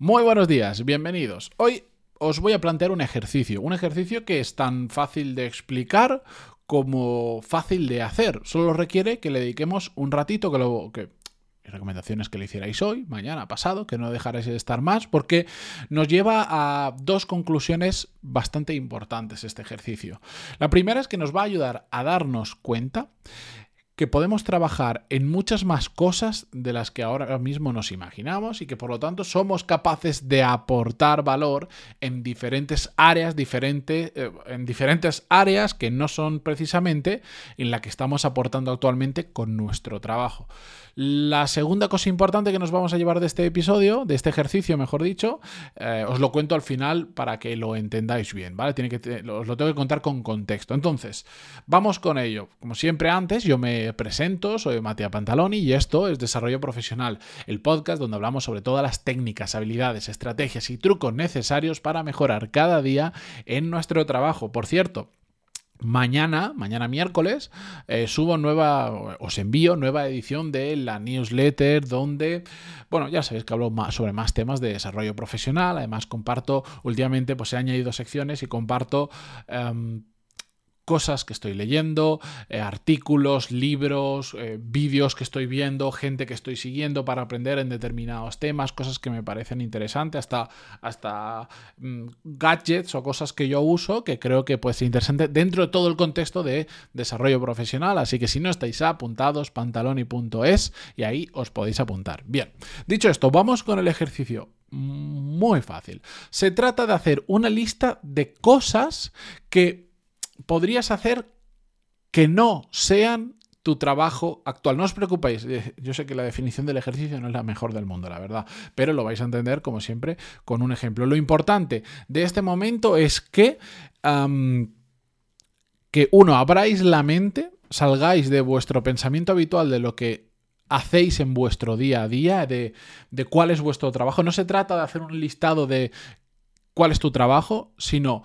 Muy buenos días, bienvenidos. Hoy os voy a plantear un ejercicio, un ejercicio que es tan fácil de explicar como fácil de hacer. Solo requiere que le dediquemos un ratito, que lo que recomendaciones que le hicierais hoy, mañana, pasado, que no dejarais de estar más, porque nos lleva a dos conclusiones bastante importantes este ejercicio. La primera es que nos va a ayudar a darnos cuenta que podemos trabajar en muchas más cosas de las que ahora mismo nos imaginamos y que por lo tanto somos capaces de aportar valor en diferentes áreas, diferente, eh, en diferentes áreas que no son precisamente en la que estamos aportando actualmente con nuestro trabajo. La segunda cosa importante que nos vamos a llevar de este episodio, de este ejercicio, mejor dicho, eh, os lo cuento al final para que lo entendáis bien, ¿vale? Tiene que, os lo tengo que contar con contexto. Entonces, vamos con ello. Como siempre antes, yo me presento, soy Matías Pantaloni y esto es Desarrollo Profesional, el podcast donde hablamos sobre todas las técnicas, habilidades, estrategias y trucos necesarios para mejorar cada día en nuestro trabajo. Por cierto, Mañana, mañana miércoles, eh, subo nueva, os envío nueva edición de la newsletter donde, bueno, ya sabéis que hablo más, sobre más temas de desarrollo profesional. Además, comparto, últimamente, pues he añadido secciones y comparto... Em, cosas que estoy leyendo, eh, artículos, libros, eh, vídeos que estoy viendo, gente que estoy siguiendo para aprender en determinados temas, cosas que me parecen interesantes, hasta, hasta mm, gadgets o cosas que yo uso que creo que puede ser interesante dentro de todo el contexto de desarrollo profesional. Así que si no estáis apuntados, pantaloni.es y ahí os podéis apuntar. Bien, dicho esto, vamos con el ejercicio muy fácil. Se trata de hacer una lista de cosas que podrías hacer que no sean tu trabajo actual. No os preocupéis, eh, yo sé que la definición del ejercicio no es la mejor del mundo, la verdad, pero lo vais a entender, como siempre, con un ejemplo. Lo importante de este momento es que, que uno, abráis la mente, salgáis de vuestro pensamiento habitual de lo que hacéis en vuestro día a día, de, de cuál es vuestro trabajo. No se trata de hacer un listado de cuál es tu trabajo, sino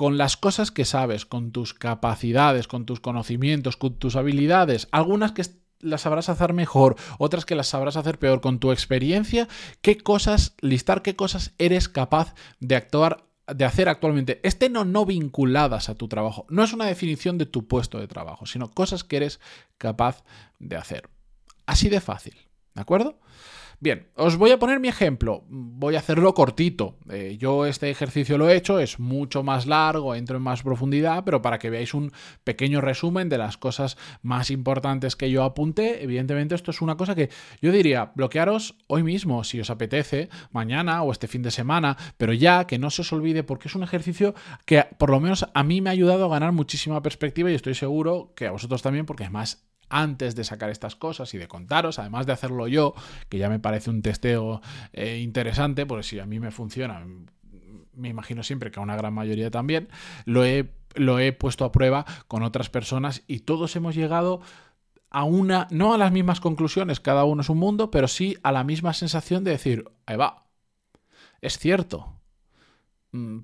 con las cosas que sabes, con tus capacidades, con tus conocimientos, con tus habilidades, algunas que las sabrás hacer mejor, otras que las sabrás hacer peor, con tu experiencia, qué cosas, listar qué cosas eres capaz de actuar de hacer actualmente, estén o no vinculadas a tu trabajo. No es una definición de tu puesto de trabajo, sino cosas que eres capaz de hacer. Así de fácil, ¿de acuerdo? Bien, os voy a poner mi ejemplo. Voy a hacerlo cortito. Eh, yo este ejercicio lo he hecho, es mucho más largo, entro en más profundidad, pero para que veáis un pequeño resumen de las cosas más importantes que yo apunté, evidentemente esto es una cosa que yo diría, bloquearos hoy mismo si os apetece, mañana o este fin de semana, pero ya que no se os olvide porque es un ejercicio que por lo menos a mí me ha ayudado a ganar muchísima perspectiva y estoy seguro que a vosotros también porque además antes de sacar estas cosas y de contaros, además de hacerlo yo, que ya me parece un testeo eh, interesante, porque si a mí me funciona, me imagino siempre que a una gran mayoría también, lo he, lo he puesto a prueba con otras personas y todos hemos llegado a una, no a las mismas conclusiones, cada uno es un mundo, pero sí a la misma sensación de decir, ahí va, es cierto, mm,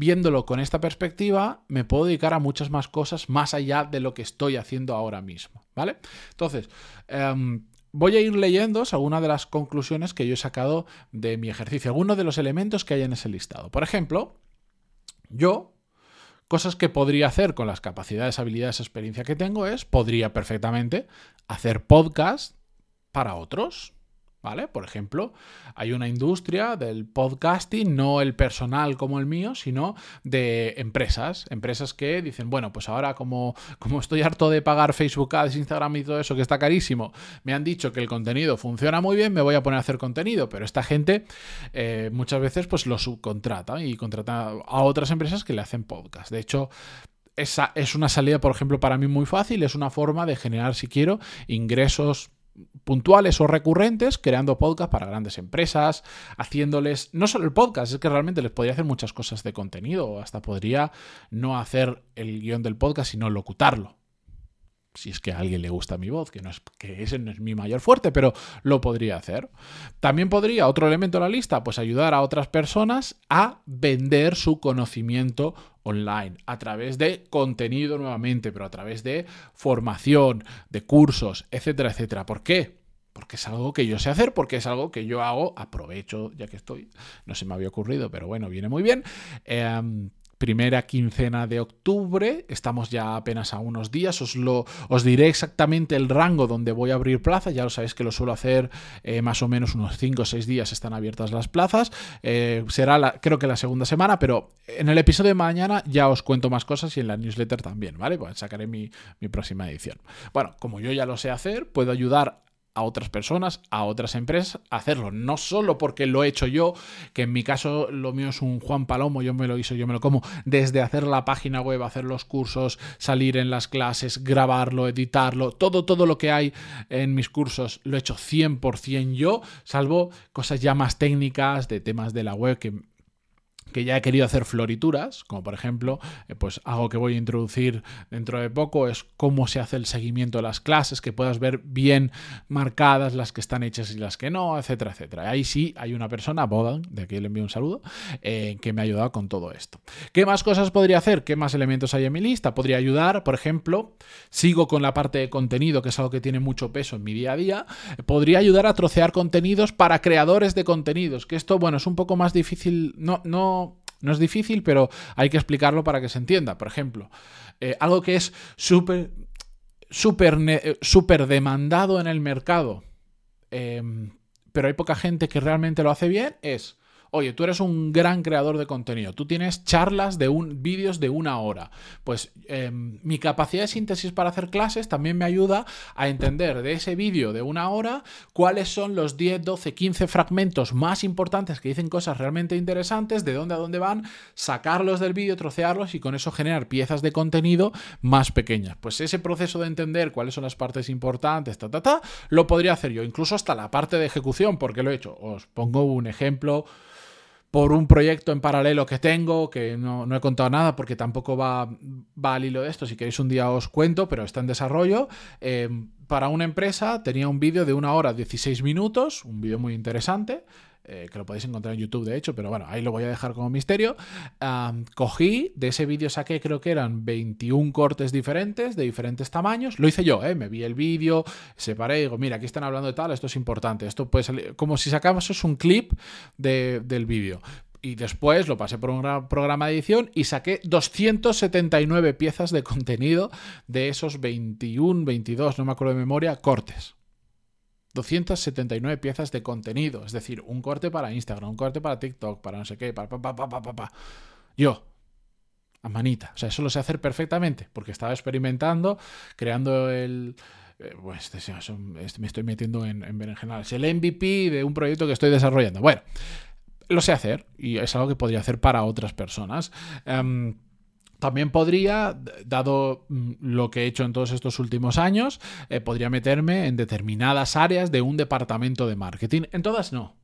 viéndolo con esta perspectiva, me puedo dedicar a muchas más cosas más allá de lo que estoy haciendo ahora mismo, ¿vale? Entonces, em, voy a ir leyendo algunas de las conclusiones que yo he sacado de mi ejercicio, algunos de los elementos que hay en ese listado. Por ejemplo, yo, cosas que podría hacer con las capacidades, habilidades, experiencia que tengo es, podría perfectamente hacer podcast para otros, ¿Vale? Por ejemplo, hay una industria del podcasting, no el personal como el mío, sino de empresas. Empresas que dicen, bueno, pues ahora como, como estoy harto de pagar Facebook Ads, Instagram y todo eso, que está carísimo, me han dicho que el contenido funciona muy bien, me voy a poner a hacer contenido. Pero esta gente eh, muchas veces pues lo subcontrata y contrata a otras empresas que le hacen podcast. De hecho, esa es una salida, por ejemplo, para mí muy fácil, es una forma de generar, si quiero, ingresos puntuales o recurrentes creando podcast para grandes empresas, haciéndoles no solo el podcast, es que realmente les podría hacer muchas cosas de contenido, hasta podría no hacer el guion del podcast, sino locutarlo. Si es que a alguien le gusta mi voz, que, no es, que ese no es mi mayor fuerte, pero lo podría hacer. También podría, otro elemento de la lista, pues ayudar a otras personas a vender su conocimiento online, a través de contenido nuevamente, pero a través de formación, de cursos, etcétera, etcétera. ¿Por qué? porque es algo que yo sé hacer, porque es algo que yo hago, aprovecho ya que estoy, no se me había ocurrido, pero bueno, viene muy bien. Em, primera quincena de octubre, estamos ya apenas a unos días, os, lo, os diré exactamente el rango donde voy a abrir plazas, ya lo sabéis que lo suelo hacer eh, más o menos unos 5 o 6 días están abiertas las plazas, eh, será la, creo que la segunda semana, pero en el episodio de mañana ya os cuento más cosas y en la newsletter también, ¿vale? Pues sacaré mi, mi próxima edición. Bueno, como yo ya lo sé hacer, puedo ayudar a otras personas, a otras empresas, hacerlo. No solo porque lo he hecho yo, que en mi caso lo mío es un Juan Palomo, yo me lo hizo, yo me lo como, desde hacer la página web, hacer los cursos, salir en las clases, grabarlo, editarlo, todo, todo lo que hay en mis cursos lo he hecho 100% yo, salvo cosas ya más técnicas de temas de la web que que ya he querido hacer florituras, como por ejemplo, eh, pues algo que voy a introducir dentro de poco es cómo se hace el seguimiento de las clases, que puedas ver bien marcadas las que están hechas y las que no, etcétera, etcétera. Ahí sí hay una persona, Bodan, de aquí le envío un saludo, eh, que me ha ayudado con todo esto. ¿Qué más cosas podría hacer? ¿Qué más elementos hay en mi lista? Podría ayudar, por ejemplo, sigo con la parte de contenido, que es algo que tiene mucho peso en mi día a día, podría ayudar a trocear contenidos para creadores de contenidos, que esto, bueno, es un poco más difícil, no, no no, es difícil, pero hay que explicarlo para que se entienda. Por ejemplo, eh, algo que es súper súper super demandado en el mercado, em, pero hay poca gente que realmente lo hace bien, es Oye, tú eres un gran creador de contenido, tú tienes charlas de un vídeos de una hora. Pues em, mi capacidad de síntesis para hacer clases también me ayuda a entender de ese vídeo de una hora cuáles son los 10, 12, 15 fragmentos más importantes que dicen cosas realmente interesantes, de dónde a dónde van, sacarlos del vídeo, trocearlos y con eso generar piezas de contenido más pequeñas. Pues ese proceso de entender cuáles son las partes importantes, ta, ta, ta, lo podría hacer yo, incluso hasta la parte de ejecución, porque lo he hecho. Os pongo un ejemplo por un proyecto en paralelo que tengo, que no, he contado nada porque tampoco va, va, al hilo de esto, si queréis un día os cuento, pero está en desarrollo. Eh, para una empresa tenía un vídeo de una hora 16 minutos, un vídeo muy interesante, eh, que lo podéis encontrar en YouTube de hecho, pero bueno, ahí lo voy a dejar como misterio. cogí, de ese vídeo saqué creo que eran 21 cortes diferentes, de diferentes tamaños. Lo hice yo, ¿eh? me vi el vídeo, separé y digo, mira, aquí están hablando de tal, esto es importante, esto puede salir, como si sacamos un clip del vídeo y después lo pasé por un programa de edición y saqué 279 piezas de contenido de esos 21, 22, no me acuerdo de memoria, cortes. 279 piezas de contenido, es decir, un corte para Instagram, un corte para TikTok, para no sé qué, para pa, pa, pa, pa, pa, Yo, a manita. O sea, eso lo sé hacer perfectamente, porque estaba experimentando, creando el... Eh, pues me estoy metiendo en, en Es el MVP de un proyecto que estoy desarrollando. Bueno, lo sé hacer y es algo que podría hacer para otras personas. Em, también podría, dado mm, lo que he hecho en todos estos últimos años, eh, podría meterme en determinadas áreas de un departamento de marketing. En todas no,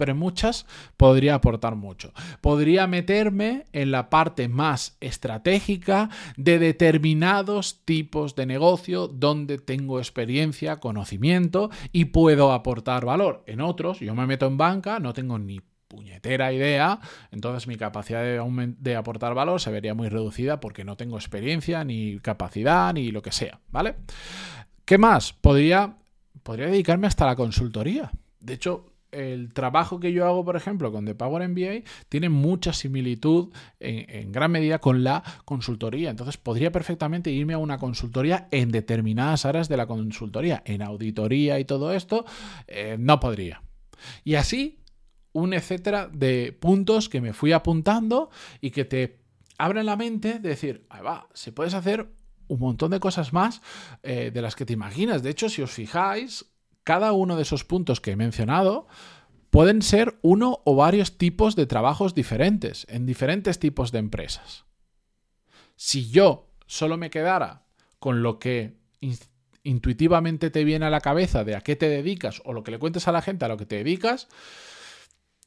pero en muchas podría aportar mucho. Podría meterme en la parte más estratégica de determinados tipos de negocio donde tengo experiencia, conocimiento y puedo aportar valor. En otros, yo me meto en banca, no tengo ni puñetera idea, entonces mi capacidad de, aportar valor se vería muy reducida porque no tengo experiencia, ni capacidad, ni lo que sea, ¿vale? ¿Qué más? Podría, podría dedicarme hasta la consultoría. De hecho, el trabajo que yo hago, por ejemplo, con The Power MBA, tiene mucha similitud en, en, gran medida con la consultoría. Entonces, podría perfectamente irme a una consultoría en determinadas áreas de la consultoría. En auditoría y todo esto, eh, no podría. Y así un etcétera de puntos que me fui apuntando y que te abren la mente de decir, ahí va, se puedes hacer un montón de cosas más eh, de las que te imaginas. De hecho, si os fijáis, cada uno de esos puntos que he mencionado pueden ser uno o varios tipos de trabajos diferentes en diferentes tipos de empresas. Si yo solo me quedara con lo que intuitivamente te viene a la cabeza de a qué te dedicas o lo que le cuentes a la gente a lo que te dedicas,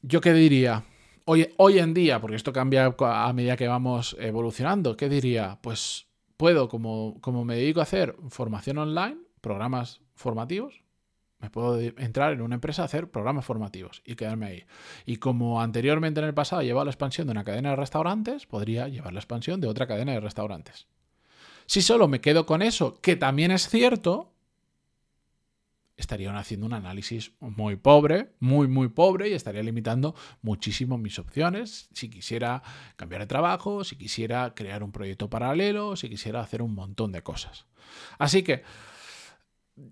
¿Yo qué diría? Hoy, hoy en día, porque esto cambia a medida que vamos evolucionando, ¿qué diría? Pues puedo, como, como me dedico a hacer formación online, programas formativos, me puedo entrar en una empresa a hacer programas formativos y quedarme ahí. Y como anteriormente en el pasado llevaba la expansión de una cadena de restaurantes, podría llevar la expansión de otra cadena de restaurantes. Si solo me quedo con eso, que también es cierto, estarían haciendo un análisis muy pobre, muy, muy pobre, y estaría limitando muchísimo mis opciones si quisiera cambiar de trabajo, si quisiera crear un proyecto paralelo, si quisiera hacer un montón de cosas. Así que,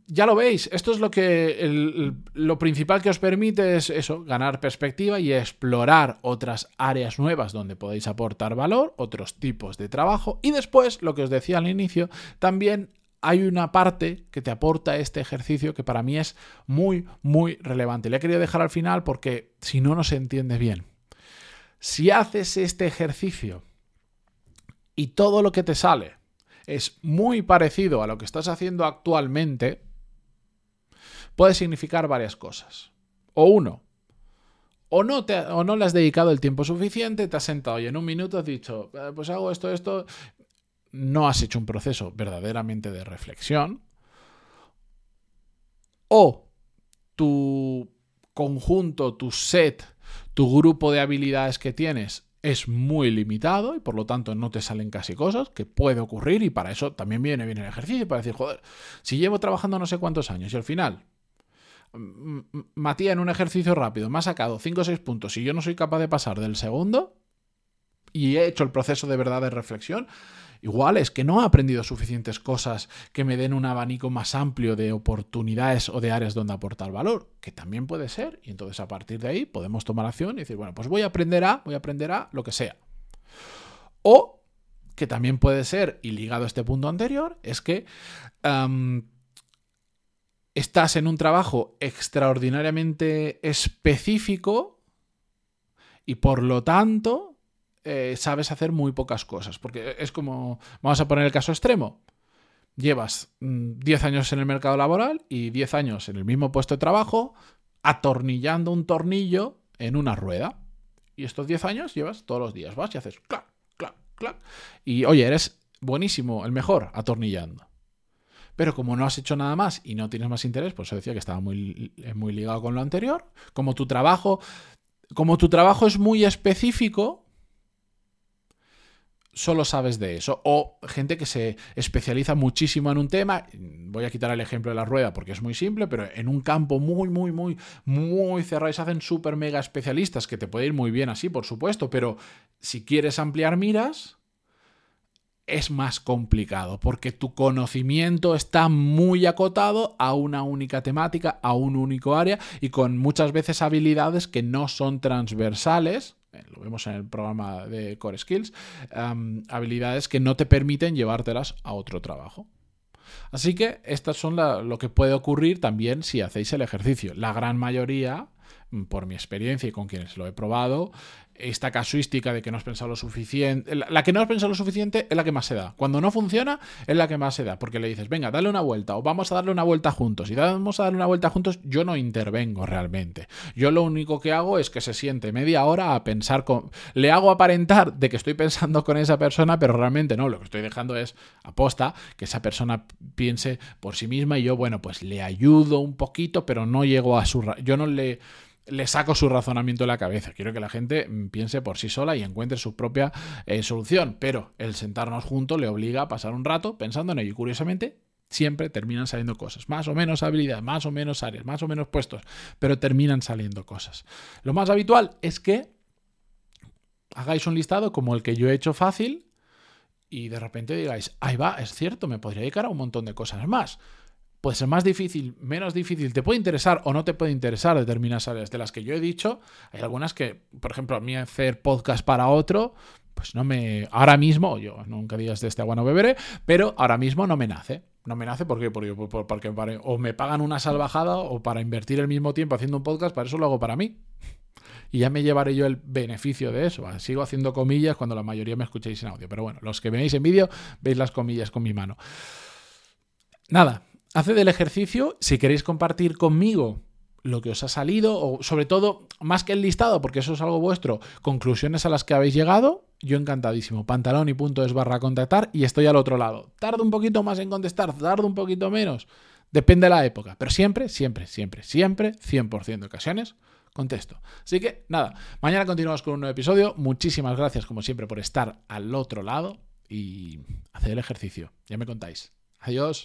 ya lo veis, esto es lo que lo principal que os permite es eso, ganar perspectiva y explorar otras áreas nuevas donde podéis aportar valor, otros tipos de trabajo y después, lo que os decía al inicio, también hay una parte que te aporta este ejercicio que para mí es muy, muy relevante. Le he querido dejar al final porque si no, no se entiende bien. Si haces este ejercicio y todo lo que te sale es muy parecido a lo que estás haciendo actualmente, puede significar varias cosas. O uno, o no, te, o no le has dedicado el tiempo suficiente, te has sentado y en un minuto has dicho, eh, pues hago esto, esto, no has hecho un proceso verdaderamente de reflexión, o tu conjunto, tu set, tu grupo de habilidades que tienes es muy limitado y por lo tanto no te salen casi cosas, que puede ocurrir y para eso también viene bien el ejercicio, para decir, joder, si llevo trabajando no sé cuántos años y al final Matías en un ejercicio rápido me ha sacado 5 o 6 puntos y yo no soy capaz de pasar del segundo y he hecho el proceso de verdad de reflexión, Igual es que no he aprendido suficientes cosas que me den un abanico más amplio de oportunidades o de áreas donde aportar valor, que también puede ser, y entonces a partir de ahí podemos tomar acción y decir, bueno, pues voy a aprender a, voy a aprender a lo que sea. O que también puede ser, y ligado a este punto anterior, es que estás en un trabajo extraordinariamente específico y por lo tanto eh, sabes hacer muy pocas cosas. Porque es como, vamos a poner el caso extremo. Llevas 10 mm, años en el mercado laboral y 10 años en el mismo puesto de trabajo atornillando un tornillo en una rueda. Y estos 10 años llevas todos los días. Vas y haces clac, clac, clac. Y oye, eres buenísimo, el mejor atornillando. Pero como no has hecho nada más y no tienes más interés, pues eso decía que estaba muy, muy ligado con lo anterior. Como tu trabajo, como tu trabajo es muy específico, solo sabes de eso. O gente que se especializa muchísimo en un tema. Voy a quitar el ejemplo de la rueda porque es muy simple, pero en un campo muy, muy, muy, muy cerrado y se hacen súper mega especialistas, que te puede ir muy bien así, por supuesto, pero si quieres ampliar miras, es más complicado porque tu conocimiento está muy acotado a una única temática, a un único área y con muchas veces habilidades que no son transversales lo vemos en el programa de Core Skills, habilidades que no te permiten llevártelas a otro trabajo. Así que estas son lo que puede ocurrir también si hacéis el ejercicio. La gran mayoría, por mi experiencia y con quienes lo he probado, esta casuística de que no has pensado lo suficiente. La que no has pensado lo suficiente es la que más se da. Cuando no funciona es la que más se da, porque le dices, venga, dale una vuelta o vamos a darle una vuelta juntos. Y vamos a darle una vuelta juntos, yo no intervengo realmente. Yo lo único que hago es que se siente media hora a pensar con... Le hago aparentar de que estoy pensando con esa persona, pero realmente no, lo que estoy dejando es aposta que esa persona piense por sí misma y yo, bueno, pues le ayudo un poquito, pero no llego a su... Yo no le le saco su razonamiento de la cabeza. Quiero que la gente piense por sí sola y encuentre su propia eh, solución. Pero el sentarnos juntos le obliga a pasar un rato pensando en ello. Y curiosamente, siempre terminan saliendo cosas. Más o menos habilidades, más o menos áreas, más o menos puestos. Pero terminan saliendo cosas. Lo más habitual es que hagáis un listado como el que yo he hecho fácil y de repente digáis, ahí va, es cierto, me podría dedicar a un montón de cosas más puede ser más difícil, menos difícil, te puede interesar o no te puede interesar determinadas áreas. De las que yo he dicho, hay algunas que, por ejemplo, a mí hacer podcast para otro, pues no me. Ahora mismo, yo nunca digas de este agua no beberé, pero ahora mismo no me nace. No me nace porque, porque, porque o me pagan una salvajada o para invertir el mismo tiempo haciendo un podcast, para eso lo hago para mí. Y ya me llevaré yo el beneficio de eso. Sigo haciendo comillas cuando la mayoría me escuchéis en audio. Pero bueno, los que veis en vídeo, veis las comillas con mi mano. Nada, Haced el ejercicio si queréis compartir conmigo lo que os ha salido, o sobre todo, más que el listado, porque eso es algo vuestro, conclusiones a las que habéis llegado, yo encantadísimo. Pantalón y punto es barra contactar y estoy al otro lado. Tardo un poquito más en contestar, tardo un poquito menos. Depende de la época, pero siempre, siempre, siempre, siempre, 100% de ocasiones, contesto. Así que nada, mañana continuamos con un nuevo episodio. Muchísimas gracias como siempre por estar al otro lado y hacer el ejercicio. Ya me contáis. Adiós.